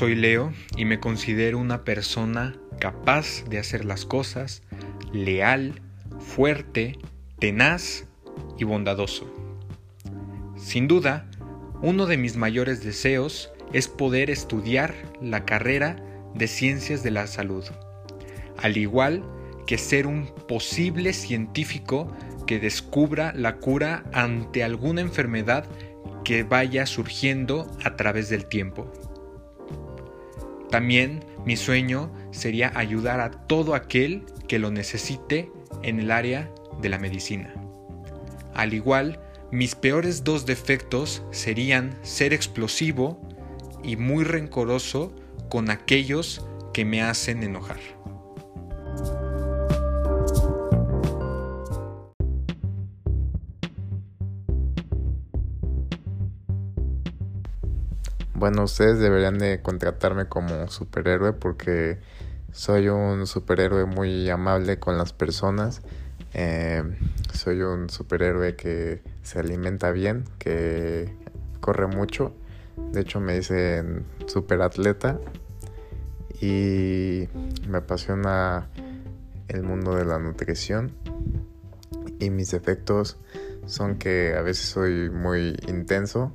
Soy Leo y me considero una persona capaz de hacer las cosas, leal, fuerte, tenaz y bondadoso. Sin duda, uno de mis mayores deseos es poder estudiar la carrera de ciencias de la salud, al igual que ser un posible científico que descubra la cura ante alguna enfermedad que vaya surgiendo a través del tiempo. También mi sueño sería ayudar a todo aquel que lo necesite en el área de la medicina. Al igual, mis peores dos defectos serían ser explosivo y muy rencoroso con aquellos que me hacen enojar. Bueno, ustedes deberían de contratarme como superhéroe porque soy un superhéroe muy amable con las personas. Eh, soy un superhéroe que se alimenta bien, que corre mucho. De hecho me dicen superatleta y me apasiona el mundo de la nutrición. Y mis defectos son que a veces soy muy intenso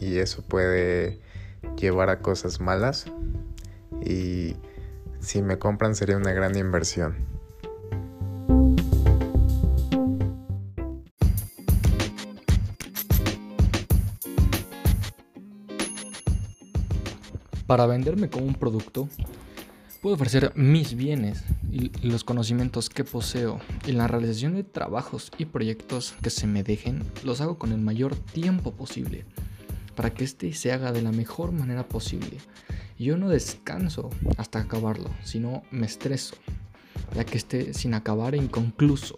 y eso puede llevar a cosas malas. Y si me compran sería una gran inversión. Para venderme como un producto, puedo ofrecer mis bienes y los conocimientos que poseo. Y la realización de trabajos y proyectos que se me dejen los hago con el mayor tiempo posible para que éste se haga de la mejor manera posible. Yo no descanso hasta acabarlo, sino me estreso, ya que esté sin acabar e inconcluso.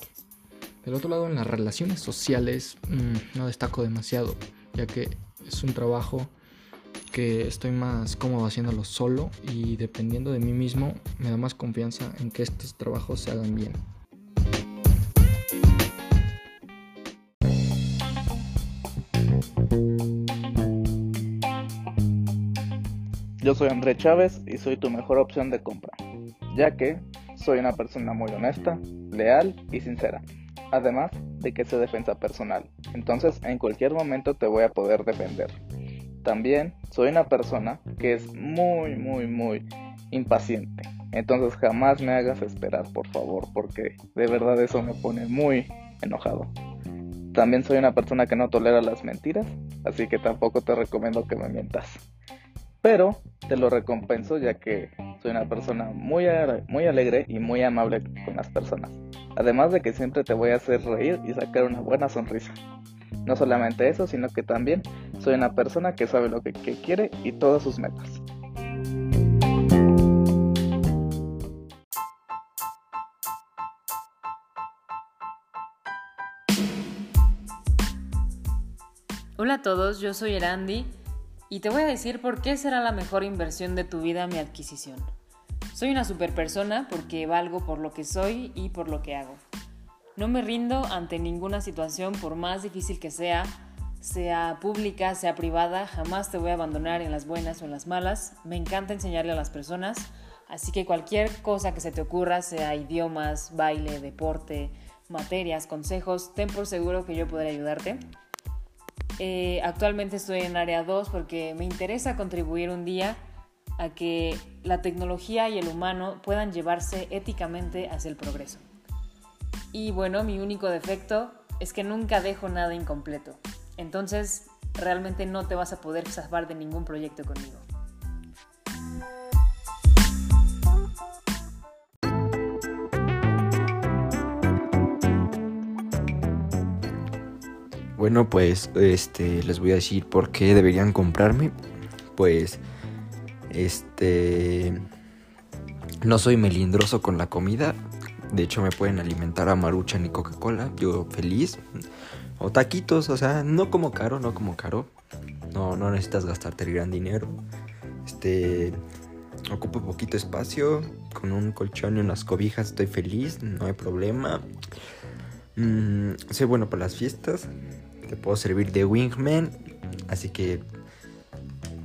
Del otro lado, en las relaciones sociales mm, no destaco demasiado, ya que es un trabajo que estoy más cómodo haciéndolo solo y dependiendo de mí mismo me da más confianza en que estos trabajos se hagan bien. Yo soy André Chávez y soy tu mejor opción de compra, ya que soy una persona muy honesta, leal y sincera, además de que sé defensa personal, entonces en cualquier momento te voy a poder defender. También soy una persona que es muy, muy, muy impaciente, entonces jamás me hagas esperar, por favor, porque de verdad eso me pone muy enojado. También soy una persona que no tolera las mentiras, así que tampoco te recomiendo que me mientas pero te lo recompenso ya que soy una persona muy, muy alegre y muy amable con las personas. Además de que siempre te voy a hacer reír y sacar una buena sonrisa. No solamente eso, sino que también soy una persona que sabe lo que, que quiere y todas sus metas. Hola a todos, yo soy Erandi y te voy a decir por qué será la mejor inversión de tu vida mi adquisición. Soy una super persona porque valgo por lo que soy y por lo que hago. No me rindo ante ninguna situación por más difícil que sea, sea pública, sea privada, jamás te voy a abandonar en las buenas o en las malas. Me encanta enseñarle a las personas, así que cualquier cosa que se te ocurra, sea idiomas, baile, deporte, materias, consejos, ten por seguro que yo podré ayudarte. Eh, actualmente estoy en área 2 porque me interesa contribuir un día a que la tecnología y el humano puedan llevarse éticamente hacia el progreso. Y bueno, mi único defecto es que nunca dejo nada incompleto. Entonces, realmente no te vas a poder zafar de ningún proyecto conmigo. Bueno, pues este les voy a decir por qué deberían comprarme. Pues este no soy melindroso con la comida. De hecho, me pueden alimentar a maruchan y Coca-Cola. Yo feliz. O taquitos, o sea, no como caro, no como caro. No, no necesitas gastarte el gran dinero. Este. Ocupo poquito espacio. Con un colchón y unas cobijas estoy feliz. No hay problema. Mm, soy bueno para las fiestas. Te puedo servir de wingman. Así que.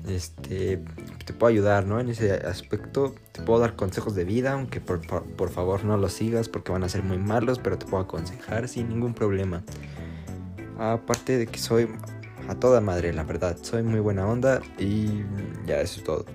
Este. te puedo ayudar, ¿no? En ese aspecto te puedo dar consejos de vida, aunque por, por, por favor no los sigas porque van a ser muy malos, pero te puedo aconsejar sin ningún problema. Aparte de que soy a toda madre, la verdad, soy muy buena onda y ya eso es todo.